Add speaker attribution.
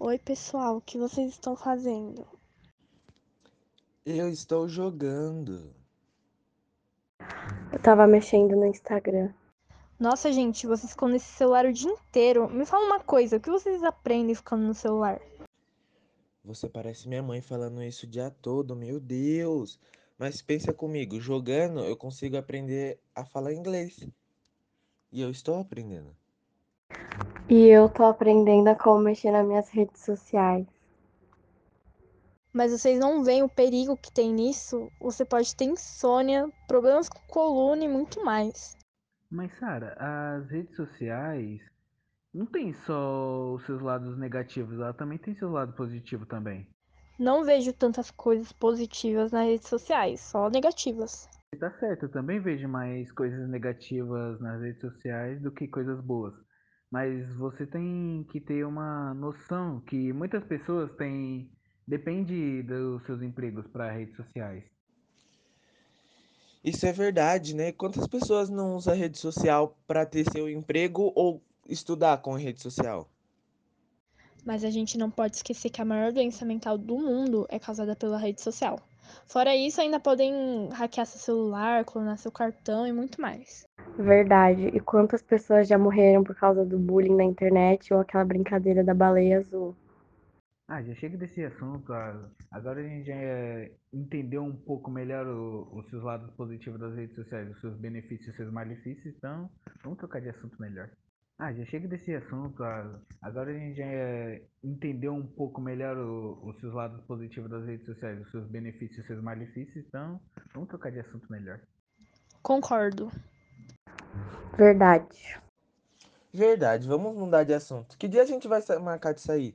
Speaker 1: Oi, pessoal, o que vocês estão fazendo?
Speaker 2: Eu estou jogando.
Speaker 3: Eu tava mexendo no Instagram.
Speaker 1: Nossa, gente, vocês ficam nesse celular o dia inteiro. Me fala uma coisa, o que vocês aprendem ficando no celular?
Speaker 2: Você parece minha mãe falando isso o dia todo, meu Deus. Mas pensa comigo, jogando eu consigo aprender a falar inglês. E eu estou aprendendo.
Speaker 3: E eu tô aprendendo a como mexer nas minhas redes sociais.
Speaker 1: Mas vocês não veem o perigo que tem nisso? Você pode ter insônia, problemas com coluna e muito mais.
Speaker 4: Mas, Sara, as redes sociais não tem só os seus lados negativos, ela também tem seu lado positivo também.
Speaker 1: Não vejo tantas coisas positivas nas redes sociais, só negativas.
Speaker 4: Tá certo, eu também vejo mais coisas negativas nas redes sociais do que coisas boas. Mas você tem que ter uma noção que muitas pessoas têm. Depende dos seus empregos para redes sociais.
Speaker 2: Isso é verdade, né? Quantas pessoas não usam a rede social para ter seu emprego ou estudar com a rede social?
Speaker 1: Mas a gente não pode esquecer que a maior doença mental do mundo é causada pela rede social. Fora isso, ainda podem hackear seu celular, clonar seu cartão e muito mais.
Speaker 3: Verdade. E quantas pessoas já morreram por causa do bullying na internet ou aquela brincadeira da baleia azul?
Speaker 4: Ah, já chega desse assunto. ah, Agora a gente já eh, entendeu um pouco melhor o- os seus lados positivos das redes sociais, os seus benefícios e os seus malefícios, então vamos trocar de assunto melhor. Ah, já chega desse assunto. ah, Agora a gente já entendeu um pouco melhor o- os seus lados positivos das redes sociais, os seus benefícios e os seus malefícios, então vamos trocar de assunto melhor.
Speaker 1: Concordo.
Speaker 3: Verdade.
Speaker 2: Verdade, vamos mudar de assunto. Que dia a gente vai sa- marcar de sair?